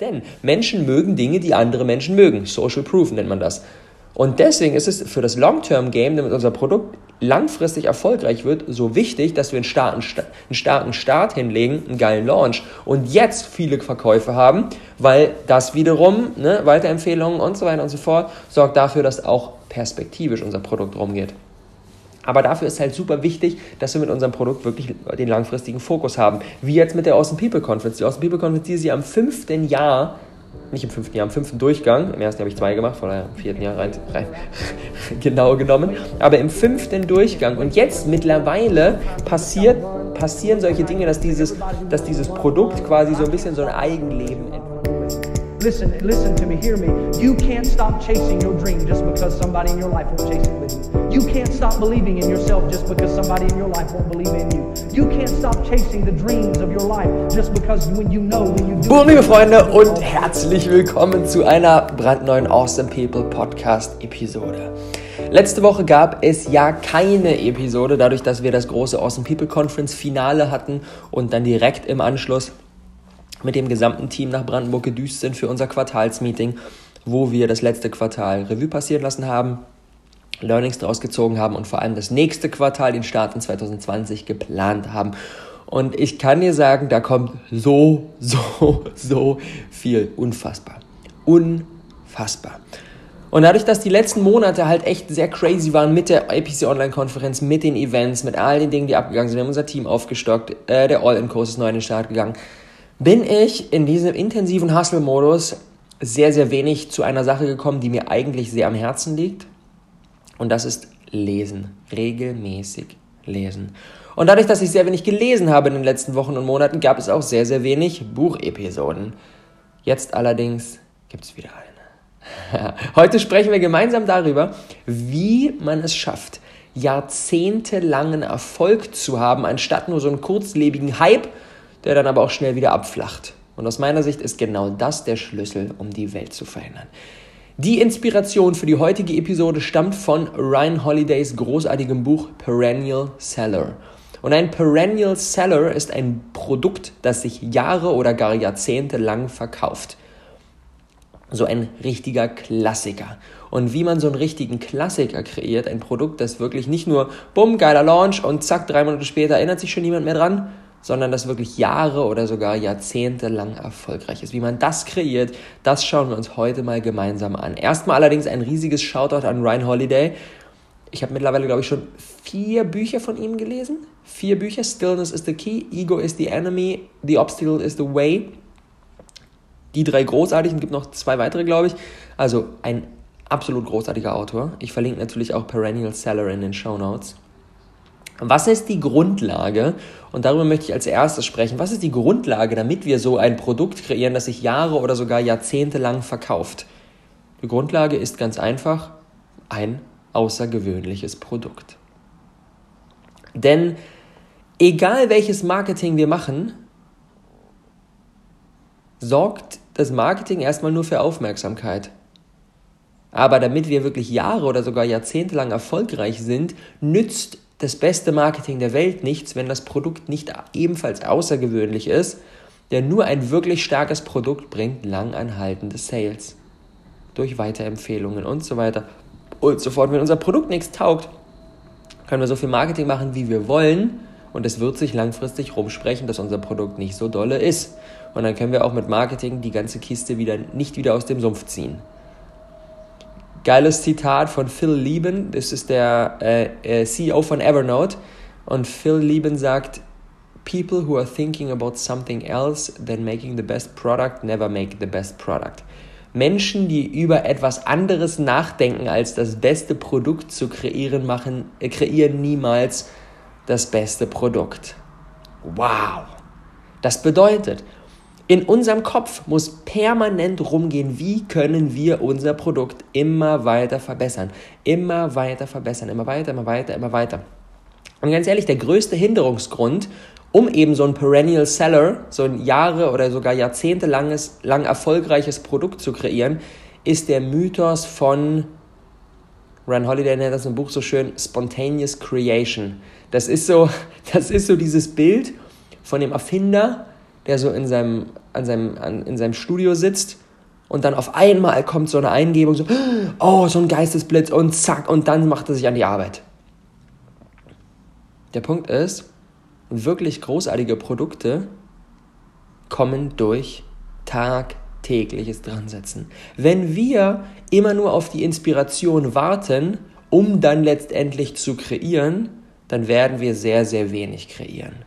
Denn Menschen mögen Dinge, die andere Menschen mögen. Social Proof nennt man das. Und deswegen ist es für das Long-Term-Game, damit unser Produkt langfristig erfolgreich wird, so wichtig, dass wir einen starken, einen starken Start hinlegen, einen geilen Launch und jetzt viele Verkäufe haben, weil das wiederum, ne, Weiterempfehlungen und so weiter und so fort, sorgt dafür, dass auch perspektivisch unser Produkt rumgeht. Aber dafür ist halt super wichtig, dass wir mit unserem Produkt wirklich den langfristigen Fokus haben. Wie jetzt mit der Awesome People Conference. Die Awesome People Conference, die sie am fünften Jahr nicht im fünften Jahr, im fünften Durchgang. Im ersten habe ich zwei gemacht, von daher im vierten Jahr rein, rein genau genommen. Aber im fünften Durchgang. Und jetzt mittlerweile passiert, passieren solche Dinge, dass dieses, dass dieses Produkt quasi so ein bisschen so ein Eigenleben entwickelt. Listen, listen to me, hear me. You can't stop chasing your dream just because somebody in your life won't chase it with you. You can't stop believing in yourself just because somebody in your life won't believe in you. You can't stop chasing the dreams of your life just because when you know when you do. Boom, liebe Freunde, und herzlich willkommen zu einer brandneuen Awesome People Podcast Episode. Letzte Woche gab es ja keine Episode, dadurch, dass wir das große Awesome People Conference Finale hatten und dann direkt im Anschluss mit dem gesamten Team nach Brandenburg gedüst sind für unser Quartalsmeeting, wo wir das letzte Quartal Revue passieren lassen haben, Learnings daraus gezogen haben und vor allem das nächste Quartal, den Start in 2020, geplant haben. Und ich kann dir sagen, da kommt so, so, so viel. Unfassbar. Unfassbar. Und dadurch, dass die letzten Monate halt echt sehr crazy waren mit der APC Online-Konferenz, mit den Events, mit all den Dingen, die abgegangen sind, wir haben unser Team aufgestockt, äh, der All-In-Kurs ist neu in den Start gegangen, bin ich in diesem intensiven Hustle-Modus sehr, sehr wenig zu einer Sache gekommen, die mir eigentlich sehr am Herzen liegt. Und das ist Lesen. Regelmäßig lesen. Und dadurch, dass ich sehr wenig gelesen habe in den letzten Wochen und Monaten, gab es auch sehr, sehr wenig Buchepisoden. Jetzt allerdings gibt es wieder eine. Heute sprechen wir gemeinsam darüber, wie man es schafft, jahrzehntelangen Erfolg zu haben, anstatt nur so einen kurzlebigen Hype der dann aber auch schnell wieder abflacht. Und aus meiner Sicht ist genau das der Schlüssel, um die Welt zu verändern. Die Inspiration für die heutige Episode stammt von Ryan Holidays großartigem Buch Perennial Seller. Und ein Perennial Seller ist ein Produkt, das sich Jahre oder gar Jahrzehnte lang verkauft. So ein richtiger Klassiker. Und wie man so einen richtigen Klassiker kreiert, ein Produkt, das wirklich nicht nur, bumm, geiler Launch und zack, drei Monate später erinnert sich schon niemand mehr dran, sondern das wirklich Jahre oder sogar Jahrzehnte lang erfolgreich ist. Wie man das kreiert, das schauen wir uns heute mal gemeinsam an. Erstmal allerdings ein riesiges Shoutout an Ryan Holiday. Ich habe mittlerweile, glaube ich, schon vier Bücher von ihm gelesen. Vier Bücher. Stillness is the key, Ego is the enemy, The obstacle is the way. Die drei großartigen, gibt noch zwei weitere, glaube ich. Also ein absolut großartiger Autor. Ich verlinke natürlich auch Perennial Seller in den Show Notes. Was ist die Grundlage? Und darüber möchte ich als erstes sprechen. Was ist die Grundlage, damit wir so ein Produkt kreieren, das sich Jahre oder sogar Jahrzehnte lang verkauft? Die Grundlage ist ganz einfach ein außergewöhnliches Produkt. Denn egal welches Marketing wir machen, sorgt das Marketing erstmal nur für Aufmerksamkeit. Aber damit wir wirklich Jahre oder sogar Jahrzehnte lang erfolgreich sind, nützt das beste Marketing der Welt nichts, wenn das Produkt nicht ebenfalls außergewöhnlich ist, denn nur ein wirklich starkes Produkt bringt langanhaltende Sales. Durch Weiterempfehlungen und so weiter und so fort. Wenn unser Produkt nichts taugt, können wir so viel Marketing machen, wie wir wollen und es wird sich langfristig rumsprechen, dass unser Produkt nicht so dolle ist. Und dann können wir auch mit Marketing die ganze Kiste wieder nicht wieder aus dem Sumpf ziehen. Geiles Zitat von Phil Lieben, das ist der äh, äh CEO von Evernote. Und Phil Lieben sagt, People who are thinking about something else than making the best product never make the best product. Menschen, die über etwas anderes nachdenken, als das beste Produkt zu kreieren, machen, äh, kreieren niemals das beste Produkt. Wow! Das bedeutet, in unserem Kopf muss permanent rumgehen, wie können wir unser Produkt immer weiter verbessern. Immer weiter verbessern, immer weiter, immer weiter, immer weiter. Und ganz ehrlich, der größte Hinderungsgrund, um eben so ein Perennial Seller, so ein Jahre oder sogar jahrzehntelanges, lang erfolgreiches Produkt zu kreieren, ist der Mythos von, Ryan Holiday nennt das im Buch so schön, Spontaneous Creation. Das ist so, das ist so dieses Bild von dem Erfinder, der so in seinem an seinem, an, in seinem Studio sitzt und dann auf einmal kommt so eine Eingebung, so, oh, so ein Geistesblitz und zack, und dann macht er sich an die Arbeit. Der Punkt ist, wirklich großartige Produkte kommen durch tagtägliches Dransetzen. Wenn wir immer nur auf die Inspiration warten, um dann letztendlich zu kreieren, dann werden wir sehr, sehr wenig kreieren.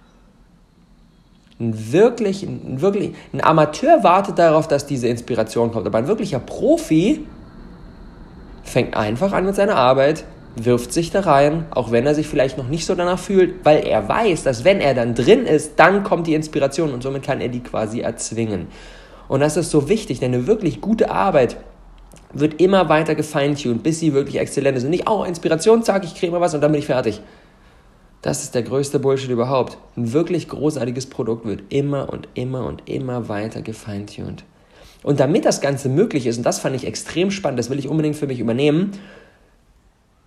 Ein, wirklich, ein, wirklich, ein Amateur wartet darauf, dass diese Inspiration kommt, aber ein wirklicher Profi fängt einfach an mit seiner Arbeit, wirft sich da rein, auch wenn er sich vielleicht noch nicht so danach fühlt, weil er weiß, dass wenn er dann drin ist, dann kommt die Inspiration und somit kann er die quasi erzwingen. Und das ist so wichtig, denn eine wirklich gute Arbeit wird immer weiter gefeintuned, bis sie wirklich exzellent ist. Und nicht, oh, Inspiration, zack, ich kriege mal was und dann bin ich fertig. Das ist der größte Bullshit überhaupt. Ein wirklich großartiges Produkt wird immer und immer und immer weiter gefeintuned. Und damit das Ganze möglich ist, und das fand ich extrem spannend, das will ich unbedingt für mich übernehmen,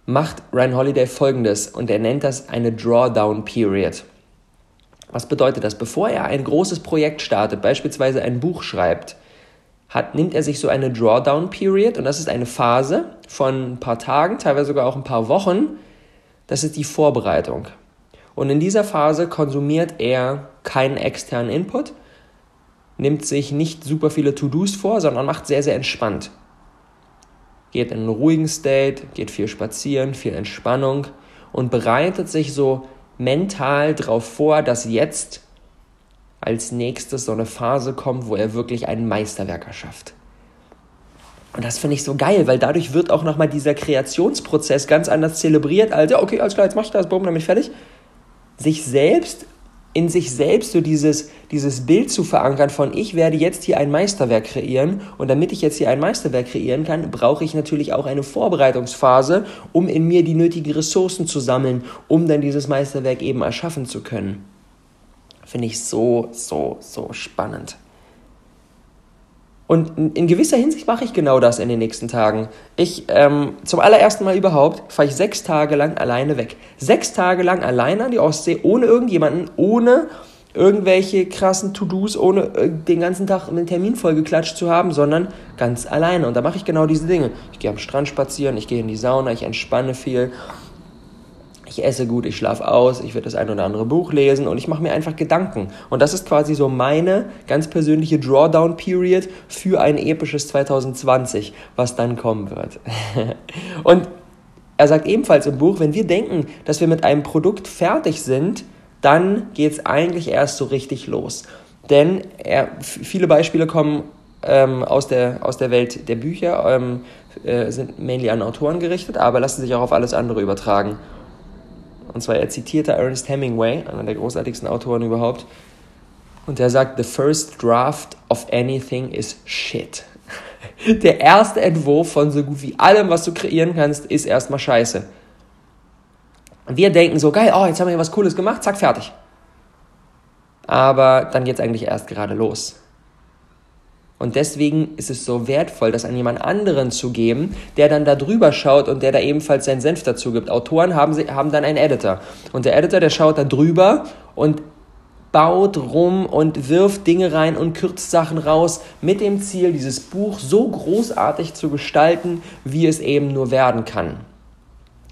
macht Ryan Holiday folgendes und er nennt das eine Drawdown Period. Was bedeutet das? Bevor er ein großes Projekt startet, beispielsweise ein Buch schreibt, hat, nimmt er sich so eine Drawdown Period und das ist eine Phase von ein paar Tagen, teilweise sogar auch ein paar Wochen. Das ist die Vorbereitung. Und in dieser Phase konsumiert er keinen externen Input, nimmt sich nicht super viele To-Dos vor, sondern macht sehr, sehr entspannt. Geht in einen ruhigen State, geht viel spazieren, viel Entspannung und bereitet sich so mental darauf vor, dass jetzt als nächstes so eine Phase kommt, wo er wirklich ein Meisterwerk erschafft. Und das finde ich so geil, weil dadurch wird auch nochmal dieser Kreationsprozess ganz anders zelebriert, als, ja, okay, alles klar, jetzt mach ich das, bumm, damit fertig sich selbst in sich selbst so dieses, dieses Bild zu verankern von, ich werde jetzt hier ein Meisterwerk kreieren und damit ich jetzt hier ein Meisterwerk kreieren kann, brauche ich natürlich auch eine Vorbereitungsphase, um in mir die nötigen Ressourcen zu sammeln, um dann dieses Meisterwerk eben erschaffen zu können. Finde ich so, so, so spannend. Und in gewisser Hinsicht mache ich genau das in den nächsten Tagen. Ich, ähm, zum allerersten Mal überhaupt, fahre ich sechs Tage lang alleine weg. Sechs Tage lang alleine an die Ostsee, ohne irgendjemanden, ohne irgendwelche krassen To-Dos, ohne äh, den ganzen Tag einen Termin vollgeklatscht zu haben, sondern ganz alleine. Und da mache ich genau diese Dinge. Ich gehe am Strand spazieren, ich gehe in die Sauna, ich entspanne viel ich esse gut, ich schlafe aus, ich werde das ein oder andere Buch lesen und ich mache mir einfach Gedanken. Und das ist quasi so meine ganz persönliche Drawdown-Period für ein episches 2020, was dann kommen wird. und er sagt ebenfalls im Buch, wenn wir denken, dass wir mit einem Produkt fertig sind, dann geht es eigentlich erst so richtig los. Denn er, viele Beispiele kommen ähm, aus, der, aus der Welt der Bücher, ähm, äh, sind mainly an Autoren gerichtet, aber lassen sich auch auf alles andere übertragen. Und zwar, er zitierte Ernest Hemingway, einer der großartigsten Autoren überhaupt. Und er sagt, the first draft of anything is shit. Der erste Entwurf von so gut wie allem, was du kreieren kannst, ist erstmal scheiße. Wir denken so, geil, oh, jetzt haben wir hier was Cooles gemacht, zack, fertig. Aber dann geht es eigentlich erst gerade los. Und deswegen ist es so wertvoll, das an jemand anderen zu geben, der dann da drüber schaut und der da ebenfalls seinen Senf dazu gibt. Autoren haben, sie, haben dann einen Editor. Und der Editor, der schaut da drüber und baut rum und wirft Dinge rein und kürzt Sachen raus mit dem Ziel, dieses Buch so großartig zu gestalten, wie es eben nur werden kann.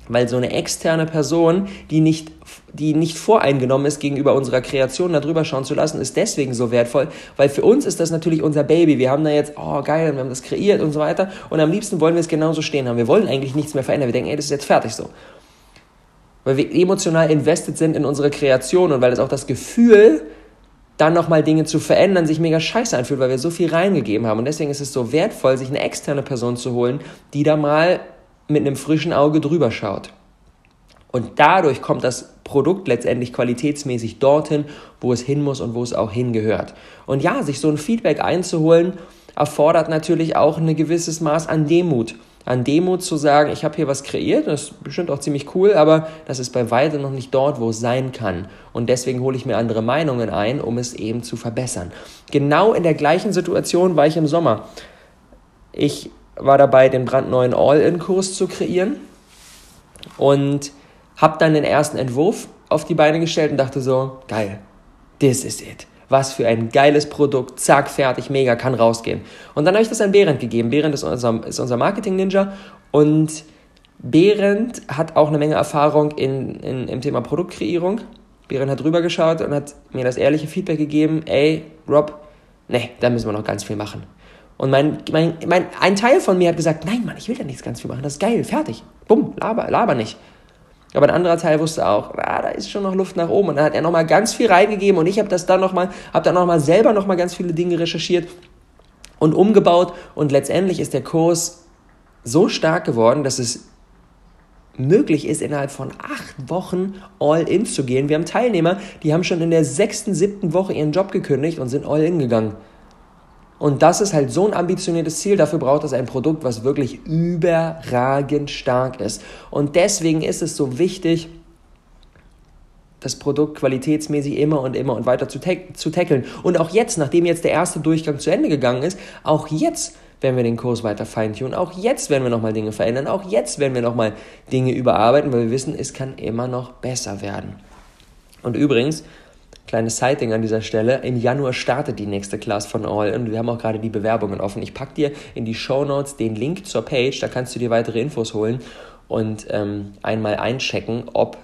Weil so eine externe Person, die nicht, die nicht voreingenommen ist, gegenüber unserer Kreation darüber schauen zu lassen, ist deswegen so wertvoll. Weil für uns ist das natürlich unser Baby. Wir haben da jetzt, oh geil, wir haben das kreiert und so weiter. Und am liebsten wollen wir es genauso stehen haben. Wir wollen eigentlich nichts mehr verändern. Wir denken, ey, das ist jetzt fertig so. Weil wir emotional invested sind in unsere Kreation und weil es auch das Gefühl, dann nochmal Dinge zu verändern, sich mega scheiße anfühlt, weil wir so viel reingegeben haben. Und deswegen ist es so wertvoll, sich eine externe Person zu holen, die da mal mit einem frischen Auge drüber schaut. Und dadurch kommt das Produkt letztendlich qualitätsmäßig dorthin, wo es hin muss und wo es auch hingehört. Und ja, sich so ein Feedback einzuholen, erfordert natürlich auch ein gewisses Maß an Demut. An Demut zu sagen, ich habe hier was kreiert, das ist bestimmt auch ziemlich cool, aber das ist bei weitem noch nicht dort, wo es sein kann. Und deswegen hole ich mir andere Meinungen ein, um es eben zu verbessern. Genau in der gleichen Situation war ich im Sommer. Ich war dabei, den brandneuen All-In-Kurs zu kreieren und habe dann den ersten Entwurf auf die Beine gestellt und dachte so, geil, this is it. was für ein geiles Produkt, zack, fertig, mega, kann rausgehen. Und dann habe ich das an Behrendt gegeben. Behrendt ist unser, ist unser Marketing-Ninja und Behrendt hat auch eine Menge Erfahrung in, in, im Thema Produktkreierung. Behrendt hat drüber geschaut und hat mir das ehrliche Feedback gegeben, ey, Rob, nee, da müssen wir noch ganz viel machen. Und mein, mein, mein, ein Teil von mir hat gesagt, nein, Mann, ich will da nichts ganz viel machen, das ist geil, fertig. Bumm, laber, laber nicht. Aber ein anderer Teil wusste auch, ah, da ist schon noch Luft nach oben. Und dann hat er nochmal ganz viel reingegeben und ich habe das dann nochmal, habe dann nochmal selber nochmal ganz viele Dinge recherchiert und umgebaut. Und letztendlich ist der Kurs so stark geworden, dass es möglich ist, innerhalb von acht Wochen all in zu gehen. Wir haben Teilnehmer, die haben schon in der sechsten, siebten Woche ihren Job gekündigt und sind all in gegangen. Und das ist halt so ein ambitioniertes Ziel. Dafür braucht es ein Produkt, was wirklich überragend stark ist. Und deswegen ist es so wichtig, das Produkt qualitätsmäßig immer und immer und weiter zu, zu tackeln. Und auch jetzt, nachdem jetzt der erste Durchgang zu Ende gegangen ist, auch jetzt werden wir den Kurs weiter feintunen. Auch jetzt werden wir nochmal Dinge verändern. Auch jetzt werden wir nochmal Dinge überarbeiten, weil wir wissen, es kann immer noch besser werden. Und übrigens, Kleines Sighting an dieser Stelle. Im Januar startet die nächste Class von All und wir haben auch gerade die Bewerbungen offen. Ich packe dir in die Show Notes den Link zur Page, da kannst du dir weitere Infos holen und ähm, einmal einchecken, ob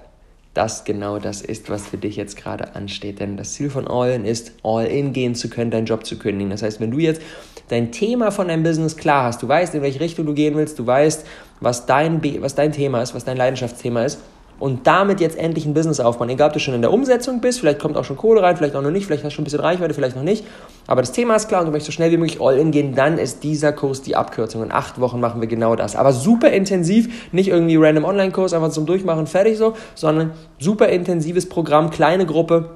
das genau das ist, was für dich jetzt gerade ansteht. Denn das Ziel von All-In ist, All-In gehen zu können, deinen Job zu kündigen. Das heißt, wenn du jetzt dein Thema von deinem Business klar hast, du weißt, in welche Richtung du gehen willst, du weißt, was dein, was dein Thema ist, was dein Leidenschaftsthema ist, und damit jetzt endlich ein Business aufbauen. Egal, ob du schon in der Umsetzung bist, vielleicht kommt auch schon Kohle rein, vielleicht auch noch nicht, vielleicht hast du schon ein bisschen Reichweite, vielleicht noch nicht. Aber das Thema ist klar und du möchtest so schnell wie möglich all in gehen, dann ist dieser Kurs die Abkürzung. In acht Wochen machen wir genau das. Aber super intensiv, nicht irgendwie random Online-Kurs, einfach zum Durchmachen, fertig so, sondern super intensives Programm, kleine Gruppe.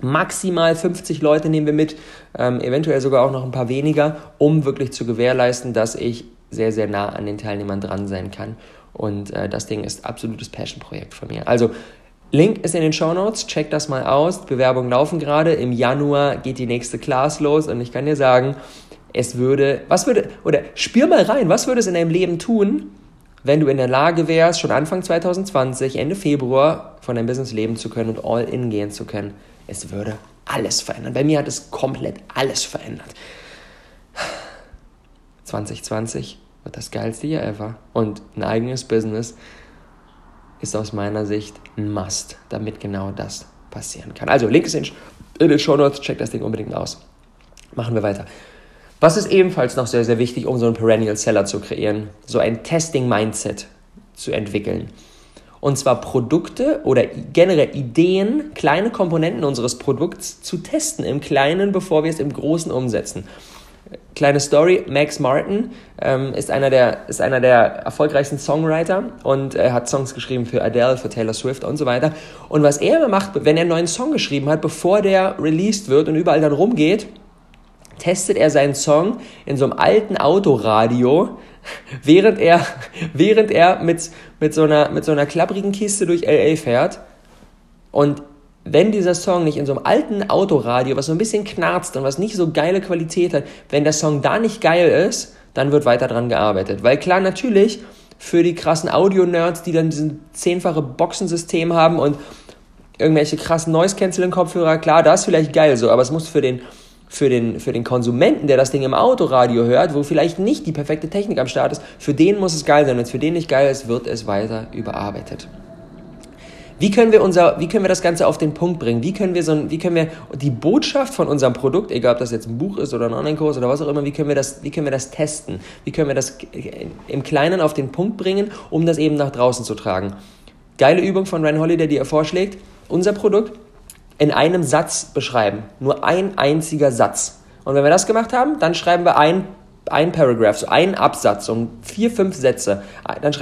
Maximal 50 Leute nehmen wir mit, ähm, eventuell sogar auch noch ein paar weniger, um wirklich zu gewährleisten, dass ich sehr, sehr nah an den Teilnehmern dran sein kann. Und äh, das Ding ist absolutes Passion-Projekt von mir. Also Link ist in den Show Notes, check das mal aus. Bewerbungen laufen gerade. Im Januar geht die nächste Class los und ich kann dir sagen, es würde, was würde, oder spür mal rein, was würde es in deinem Leben tun, wenn du in der Lage wärst, schon Anfang 2020, Ende Februar von deinem Business leben zu können und all in gehen zu können? Es würde alles verändern. Bei mir hat es komplett alles verändert. 2020 wird das geilste Jahr ever. Und ein eigenes Business ist aus meiner Sicht ein Must, damit genau das passieren kann. Also, Link ist in, den Show Notes, check das Ding unbedingt aus. Machen wir weiter. Was ist ebenfalls noch sehr, sehr wichtig, um so einen Perennial Seller zu kreieren? So ein Testing-Mindset zu entwickeln. Und zwar Produkte oder generell Ideen, kleine Komponenten unseres Produkts zu testen im Kleinen, bevor wir es im Großen umsetzen. Kleine Story, Max Martin ähm, ist, einer der, ist einer der erfolgreichsten Songwriter und er hat Songs geschrieben für Adele, für Taylor Swift und so weiter. Und was er immer macht, wenn er einen neuen Song geschrieben hat, bevor der released wird und überall dann rumgeht, testet er seinen Song in so einem alten Autoradio, während er, während er mit, mit, so einer, mit so einer klapprigen Kiste durch LA fährt. Und wenn dieser Song nicht in so einem alten Autoradio, was so ein bisschen knarzt und was nicht so geile Qualität hat, wenn der Song da nicht geil ist, dann wird weiter dran gearbeitet. Weil klar, natürlich, für die krassen Audio-Nerds, die dann diesen zehnfache Boxensystem haben und irgendwelche krassen Noise-Canceling-Kopfhörer, klar, das ist vielleicht geil so, aber es muss für den, für, den, für den Konsumenten, der das Ding im Autoradio hört, wo vielleicht nicht die perfekte Technik am Start ist, für den muss es geil sein. Wenn es für den nicht geil ist, wird es weiter überarbeitet. Wie können wir unser, wie können wir das Ganze auf den Punkt bringen? Wie können wir so, wie können wir die Botschaft von unserem Produkt, egal ob das jetzt ein Buch ist oder ein Online-Kurs oder was auch immer, wie können wir das, wie können wir das testen? Wie können wir das im Kleinen auf den Punkt bringen, um das eben nach draußen zu tragen? Geile Übung von Ryan Holiday, die er vorschlägt. Unser Produkt in einem Satz beschreiben. Nur ein einziger Satz. Und wenn wir das gemacht haben, dann schreiben wir ein ein Paragraph, so ein Absatz, so vier, fünf Sätze. Dann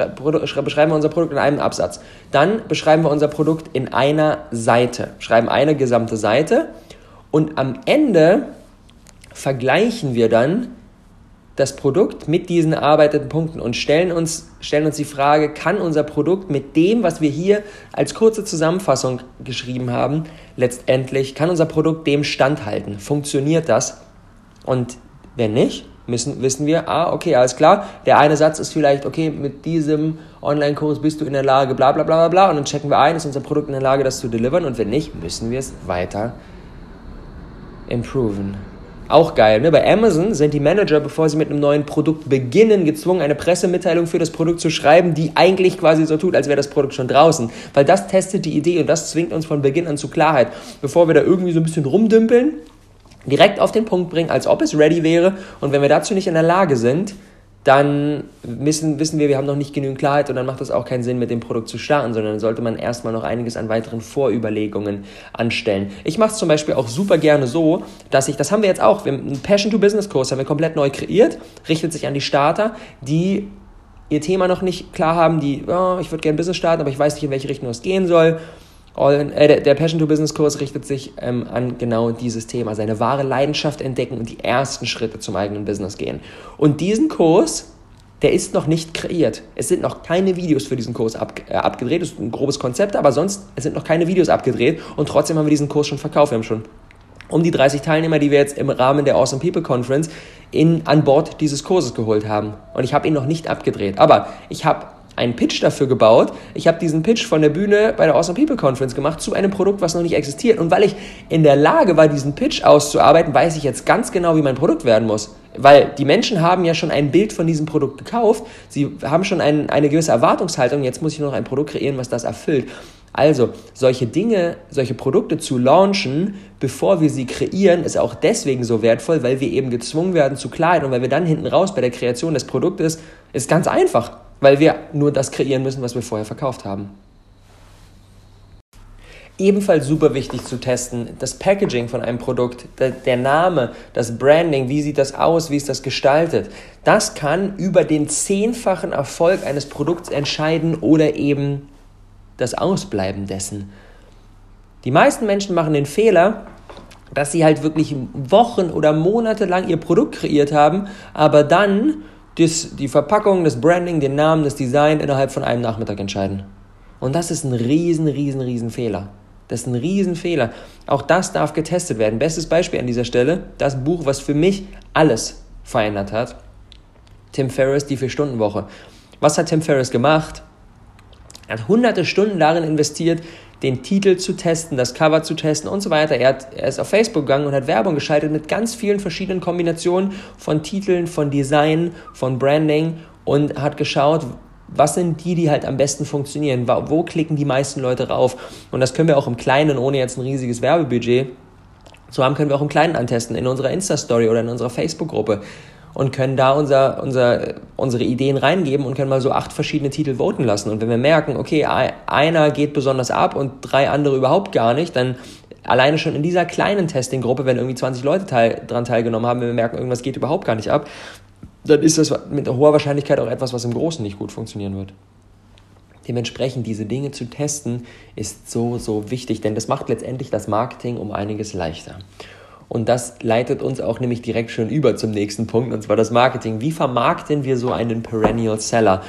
beschreiben wir unser Produkt in einem Absatz. Dann beschreiben wir unser Produkt in einer Seite. Schreiben eine gesamte Seite. Und am Ende vergleichen wir dann das Produkt mit diesen erarbeiteten Punkten und stellen uns, stellen uns die Frage, kann unser Produkt mit dem, was wir hier als kurze Zusammenfassung geschrieben haben, letztendlich, kann unser Produkt dem standhalten? Funktioniert das? Und wenn nicht, müssen, wissen wir, ah, okay, alles klar, der eine Satz ist vielleicht, okay, mit diesem Online-Kurs bist du in der Lage, bla bla bla bla bla, und dann checken wir ein, ist unser Produkt in der Lage, das zu delivern, und wenn nicht, müssen wir es weiter improven. Auch geil. Ne? Bei Amazon sind die Manager, bevor sie mit einem neuen Produkt beginnen, gezwungen, eine Pressemitteilung für das Produkt zu schreiben, die eigentlich quasi so tut, als wäre das Produkt schon draußen. Weil das testet die Idee und das zwingt uns von Beginn an zu Klarheit. Bevor wir da irgendwie so ein bisschen rumdümpeln, direkt auf den Punkt bringen, als ob es ready wäre. Und wenn wir dazu nicht in der Lage sind, dann wissen, wissen wir, wir haben noch nicht genügend Klarheit und dann macht es auch keinen Sinn, mit dem Produkt zu starten, sondern dann sollte man erstmal noch einiges an weiteren Vorüberlegungen anstellen. Ich mache es zum Beispiel auch super gerne so, dass ich, das haben wir jetzt auch, wir haben einen Passion-to-Business-Kurs haben wir komplett neu kreiert, richtet sich an die Starter, die ihr Thema noch nicht klar haben, die, oh, ich würde gerne Business starten, aber ich weiß nicht, in welche Richtung es gehen soll All, äh, der Passion to Business Kurs richtet sich ähm, an genau dieses Thema, seine wahre Leidenschaft entdecken und die ersten Schritte zum eigenen Business gehen. Und diesen Kurs, der ist noch nicht kreiert. Es sind noch keine Videos für diesen Kurs ab, äh, abgedreht. Das ist ein grobes Konzept, aber sonst es sind noch keine Videos abgedreht und trotzdem haben wir diesen Kurs schon verkauft. Wir haben schon um die 30 Teilnehmer, die wir jetzt im Rahmen der Awesome People Conference in, an Bord dieses Kurses geholt haben. Und ich habe ihn noch nicht abgedreht. Aber ich habe einen Pitch dafür gebaut. Ich habe diesen Pitch von der Bühne bei der Awesome People Conference gemacht zu einem Produkt, was noch nicht existiert. Und weil ich in der Lage war, diesen Pitch auszuarbeiten, weiß ich jetzt ganz genau, wie mein Produkt werden muss. Weil die Menschen haben ja schon ein Bild von diesem Produkt gekauft. Sie haben schon ein, eine gewisse Erwartungshaltung. Jetzt muss ich nur noch ein Produkt kreieren, was das erfüllt. Also, solche Dinge, solche Produkte zu launchen, bevor wir sie kreieren, ist auch deswegen so wertvoll, weil wir eben gezwungen werden zu Klarheit und weil wir dann hinten raus bei der Kreation des Produktes, ist ganz einfach weil wir nur das kreieren müssen, was wir vorher verkauft haben. Ebenfalls super wichtig zu testen, das Packaging von einem Produkt, der, Name, das Branding, wie sieht das aus, wie ist das gestaltet. Das kann über den zehnfachen Erfolg eines Produkts entscheiden oder eben das Ausbleiben dessen. Die meisten Menschen machen den Fehler, dass sie halt wirklich Wochen oder Monate lang ihr Produkt kreiert haben, aber dann das, die Verpackung, das Branding, den Namen, das Design innerhalb von einem Nachmittag entscheiden. Und das ist ein riesen, riesen, riesen Fehler. Das ist ein Riesenfehler. Auch das darf getestet werden. Bestes Beispiel an dieser Stelle, das Buch, was für mich alles verändert hat. Tim Ferriss, die Vier-Stunden-Woche. Was hat Tim Ferriss gemacht? Er hat hunderte Stunden darin investiert, den Titel zu testen, das Cover zu testen und so weiter. Er, hat, er ist auf Facebook gegangen und hat Werbung geschaltet mit ganz vielen verschiedenen Kombinationen von Titeln, von Design, von Branding und hat geschaut, was sind die, die halt am besten funktionieren? Wo klicken die meisten Leute rauf? Und das können wir auch im Kleinen, ohne jetzt ein riesiges Werbebudget zu haben, können wir auch im Kleinen antesten, in unserer Insta-Story oder in unserer Facebook-Gruppe und können da unser, unser, unsere Ideen reingeben und können mal so acht verschiedene Titel voten lassen. Und wenn wir merken, okay, einer geht besonders ab und drei andere überhaupt gar nicht, dann alleine schon in dieser kleinen Testing-Gruppe, wenn irgendwie 20 Leute teil, daran teilgenommen haben, wenn wir merken, irgendwas geht überhaupt gar nicht ab, dann ist das mit hoher Wahrscheinlichkeit auch etwas, was im Großen nicht gut funktionieren wird. Dementsprechend diese Dinge zu testen, ist so, so wichtig, denn das macht letztendlich das Marketing um einiges leichter. Und das leitet uns auch nämlich direkt schon über zum nächsten Punkt, und zwar das Marketing. Wie vermarkten wir so einen Perennial Seller?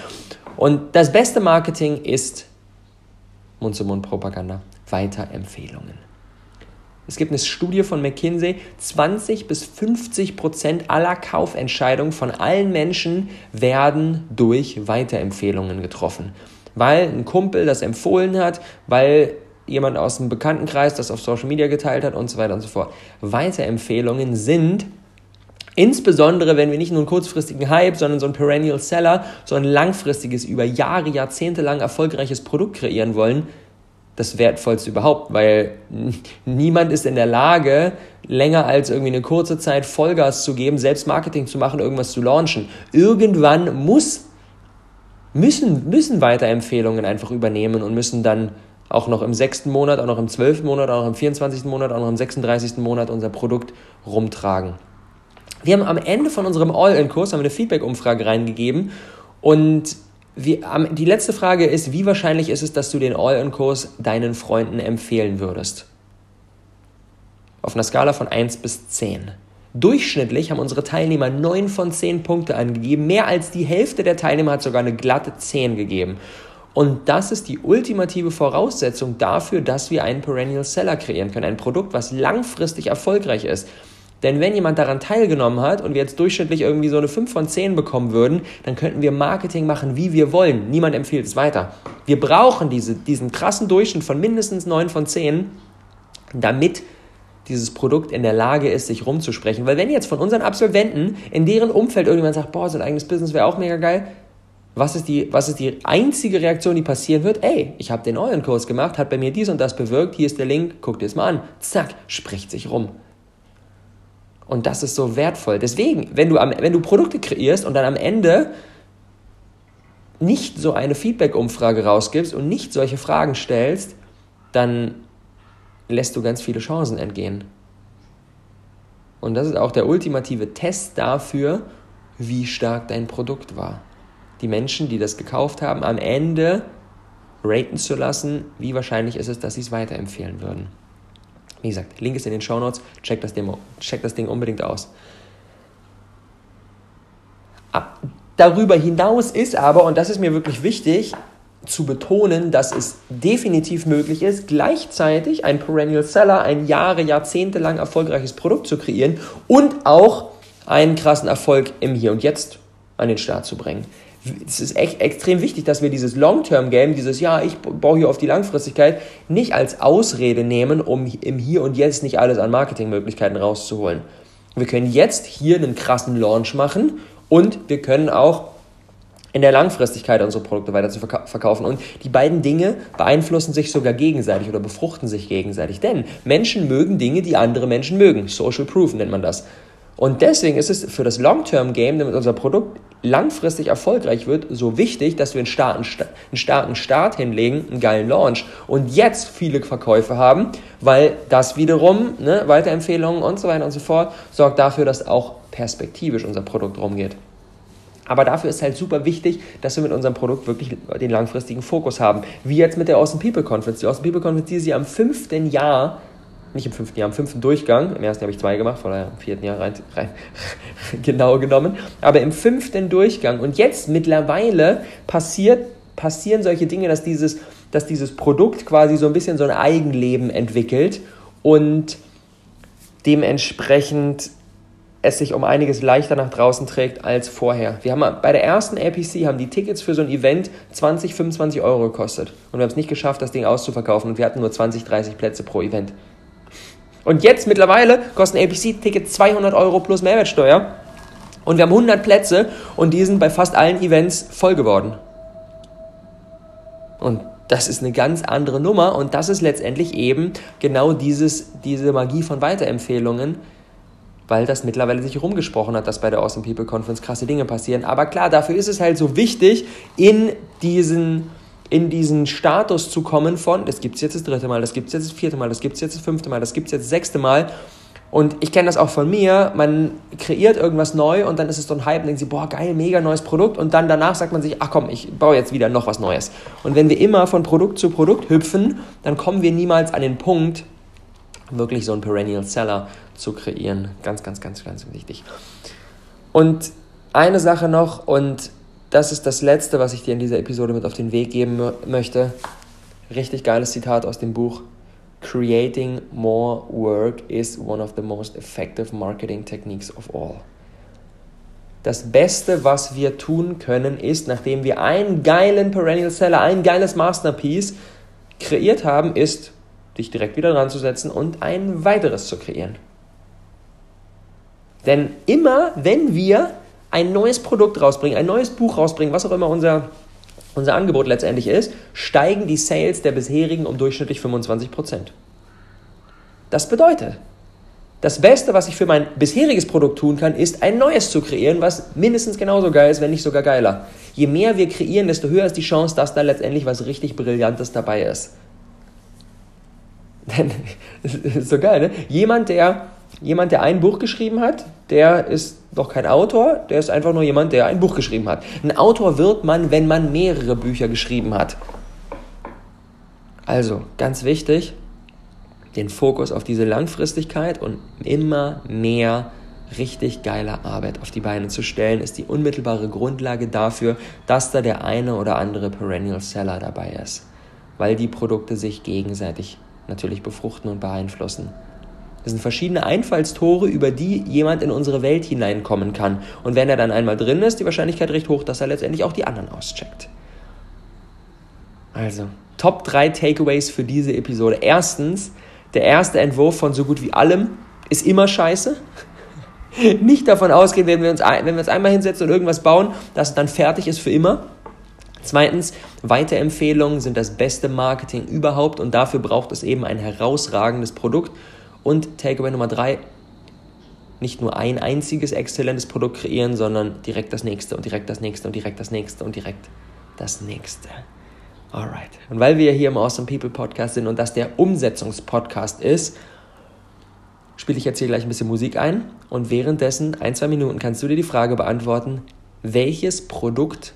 Und das beste Marketing ist Mund-zu-Mund-Propaganda, Weiterempfehlungen. Es gibt eine Studie von McKinsey, 20 bis 50 Prozent aller Kaufentscheidungen von allen Menschen werden durch Weiterempfehlungen getroffen. Weil ein Kumpel das empfohlen hat, weil jemand aus dem Bekanntenkreis das auf Social Media geteilt hat und so weiter und so fort. Weiterempfehlungen sind Insbesondere, wenn wir nicht nur einen kurzfristigen Hype, sondern so ein Perennial Seller, so ein langfristiges, über Jahre, Jahrzehnte lang erfolgreiches Produkt kreieren wollen, das Wertvollste überhaupt, weil niemand ist in der Lage, länger als irgendwie eine kurze Zeit Vollgas zu geben, selbst Marketing zu machen, irgendwas zu launchen. Irgendwann muss, müssen, müssen Weiterempfehlungen einfach übernehmen und müssen dann auch noch im sechsten Monat, auch noch im zwölften Monat, auch noch im 24. Monat, auch noch im 36. Monat unser Produkt rumtragen. Wir haben am Ende von unserem All-In-Kurs eine Feedback-Umfrage reingegeben und wir, die letzte Frage ist, wie wahrscheinlich ist es, dass du den All-In-Kurs deinen Freunden empfehlen würdest? Auf einer Skala von 1 bis 10. Durchschnittlich haben unsere Teilnehmer 9 von 10 Punkte angegeben. Mehr als die Hälfte der Teilnehmer hat sogar eine glatte 10 gegeben. Und das ist die ultimative Voraussetzung dafür, dass wir einen Perennial Seller kreieren können. Ein Produkt, was langfristig erfolgreich ist. Denn wenn jemand daran teilgenommen hat und wir jetzt durchschnittlich irgendwie so eine 5 von 10 bekommen würden, dann könnten wir Marketing machen, wie wir wollen. Niemand empfiehlt es weiter. Wir brauchen diese, diesen krassen Durchschnitt von mindestens 9 von 10, damit dieses Produkt in der Lage ist, sich rumzusprechen. Weil wenn jetzt von unseren Absolventen in deren Umfeld irgendjemand sagt, boah, so ein eigenes Business wäre auch mega geil, was ist, die, was ist die einzige Reaktion, die passieren wird? Ey, ich habe den euren Kurs gemacht, hat bei mir dies und das bewirkt, hier ist der Link, guck dir es mal an. Zack, spricht sich rum. Und das ist so wertvoll. Deswegen, wenn du, am, wenn du Produkte kreierst und dann am Ende nicht so eine Feedback-Umfrage rausgibst und nicht solche Fragen stellst, dann lässt du ganz viele Chancen entgehen. Und das ist auch der ultimative Test dafür, wie stark dein Produkt war. Die Menschen, die das gekauft haben, am Ende raten zu lassen, wie wahrscheinlich ist es, dass sie es weiterempfehlen würden. Wie gesagt, Link ist in den Show Notes, check das, Demo, check das Ding unbedingt aus. Darüber hinaus ist aber, und das ist mir wirklich wichtig, zu betonen, dass es definitiv möglich ist, gleichzeitig ein Perennial Seller, ein Jahre, Jahrzehnte lang erfolgreiches Produkt zu kreieren und auch einen krassen Erfolg im Hier und Jetzt an den Start zu bringen. Es ist echt extrem wichtig, dass wir dieses Long-Term-Game, dieses Ja, ich baue hier auf die Langfristigkeit, nicht als Ausrede nehmen, um im Hier und Jetzt nicht alles an Marketingmöglichkeiten rauszuholen. Wir können jetzt hier einen krassen Launch machen und wir können auch in der Langfristigkeit unsere Produkte weiter zu verkaufen. Und die beiden Dinge beeinflussen sich sogar gegenseitig oder befruchten sich gegenseitig. Denn Menschen mögen Dinge, die andere Menschen mögen. Social Proof nennt man das. Und deswegen ist es für das Long-Term-Game, damit unser Produkt langfristig erfolgreich wird, so wichtig, dass wir einen starken, einen starken Start hinlegen, einen geilen Launch und jetzt viele Verkäufe haben, weil das wiederum, ne, Weiterempfehlungen und so weiter und so fort, sorgt dafür, dass auch perspektivisch unser Produkt rumgeht. Aber dafür ist halt super wichtig, dass wir mit unserem Produkt wirklich den langfristigen Fokus haben. Wie jetzt mit der Awesome People Conference. Die Awesome People Conference, die sie am fünften Jahr nicht im fünften Jahr, im fünften Durchgang. Im ersten habe ich zwei gemacht, von daher im vierten Jahr rein, rein genau genommen. Aber im fünften Durchgang. Und jetzt mittlerweile passiert, passieren solche Dinge, dass dieses, dass dieses Produkt quasi so ein bisschen so ein Eigenleben entwickelt und dementsprechend es sich um einiges leichter nach draußen trägt als vorher. Wir haben bei der ersten APC haben die Tickets für so ein Event 20, 25 Euro gekostet. Und wir haben es nicht geschafft, das Ding auszuverkaufen und wir hatten nur 20, 30 Plätze pro Event. Und jetzt mittlerweile kosten APC-Tickets 200 Euro plus Mehrwertsteuer. Und wir haben 100 Plätze und die sind bei fast allen Events voll geworden. Und das ist eine ganz andere Nummer und das ist letztendlich eben genau dieses, diese Magie von Weiterempfehlungen, weil das mittlerweile sich rumgesprochen hat, dass bei der Awesome People Conference krasse Dinge passieren. Aber klar, dafür ist es halt so wichtig, in diesen, in diesen Status zu kommen von, das gibt es jetzt das dritte Mal, das gibt es jetzt das vierte Mal, das gibt es jetzt das fünfte Mal, das gibt es jetzt das sechste Mal. Und ich kenne das auch von mir, man kreiert irgendwas neu und dann ist es so ein Hype und denkt sich, boah, geil, mega neues Produkt und dann danach sagt man sich, ach komm, ich baue jetzt wieder noch was Neues. Und wenn wir immer von Produkt zu Produkt hüpfen, dann kommen wir niemals an den Punkt, wirklich so einen Perennial Seller zu kreieren. Ganz, ganz, ganz, ganz wichtig. Und eine Sache noch, und das ist das Letzte, was ich dir in dieser Episode mit auf den Weg geben möchte. Richtig geiles Zitat aus dem Buch. Creating more work is one of the most effective marketing techniques of all. Das Beste, was wir tun können, ist, nachdem wir einen geilen Perennial Seller, ein geiles Masterpiece kreiert haben, ist, dich direkt wieder dran zu setzen und ein weiteres zu kreieren. Denn immer, wenn wir ein neues Produkt rausbringen, ein neues Buch rausbringen, was auch immer unser, unser Angebot letztendlich ist, steigen die Sales der bisherigen um durchschnittlich 25%. Das bedeutet, das Beste, was ich für mein bisheriges Produkt tun kann, ist ein neues zu kreieren, was mindestens genauso geil ist, wenn nicht sogar geiler. Je mehr wir kreieren, desto höher ist die Chance, dass da letztendlich was richtig Brillantes dabei ist. Denn, das ist so geil, ne? Jemand, der jemand, der ein Buch geschrieben hat, der ist doch kein Autor, der ist einfach nur jemand, der ein Buch geschrieben hat. Ein Autor wird man, wenn man mehrere Bücher geschrieben hat. Also, ganz wichtig, den Fokus auf diese Langfristigkeit und immer mehr richtig geile Arbeit auf die Beine zu stellen, ist die unmittelbare Grundlage dafür, dass da der eine oder andere Perennial Seller dabei ist. Weil die Produkte sich gegenseitig natürlich befruchten und beeinflussen. Das sind verschiedene Einfallstore, über die jemand in unsere Welt hineinkommen kann. Und wenn er dann einmal drin ist, die Wahrscheinlichkeit recht hoch, dass er letztendlich auch die anderen auscheckt. Also, Top 3 Takeaways für diese Episode. Erstens, der erste Entwurf von so gut wie allem ist immer scheiße. Nicht davon ausgehen, wenn wir, uns, wenn wir uns einmal hinsetzen und irgendwas bauen, dass es dann fertig ist für immer. Zweitens, Weiterempfehlungen sind das beste Marketing überhaupt und dafür braucht es eben ein herausragendes Produkt. Und Takeaway Nummer drei, nicht nur ein einziges exzellentes Produkt kreieren, sondern direkt das nächste und direkt das nächste und direkt das nächste und direkt das nächste. Alright. Und weil wir hier im Awesome People Podcast sind und das der Umsetzungspodcast ist, spiele ich jetzt hier gleich ein bisschen Musik ein und währenddessen ein, zwei Minuten kannst du dir die Frage beantworten, welches Produkt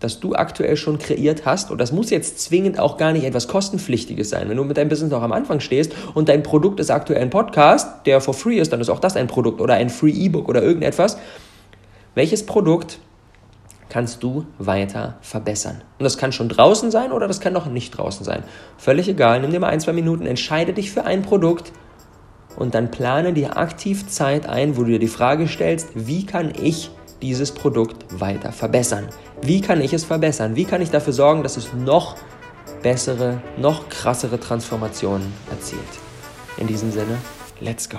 das du aktuell schon kreiert hast, und das muss jetzt zwingend auch gar nicht etwas kostenpflichtiges sein. Wenn du mit deinem Business noch am Anfang stehst und dein Produkt ist aktuell ein Podcast, der for free ist, dann ist auch das ein Produkt oder ein Free E-Book oder irgendetwas. Welches Produkt kannst du weiter verbessern? Und das kann schon draußen sein oder das kann noch nicht draußen sein. Völlig egal, nimm dir mal ein, zwei Minuten, entscheide dich für ein Produkt und dann plane dir aktiv Zeit ein, wo du dir die Frage stellst, wie kann ich dieses Produkt weiter verbessern? Wie kann ich es verbessern? Wie kann ich dafür sorgen, dass es noch bessere, noch krassere Transformationen erzielt? In diesem Sinne, let's go!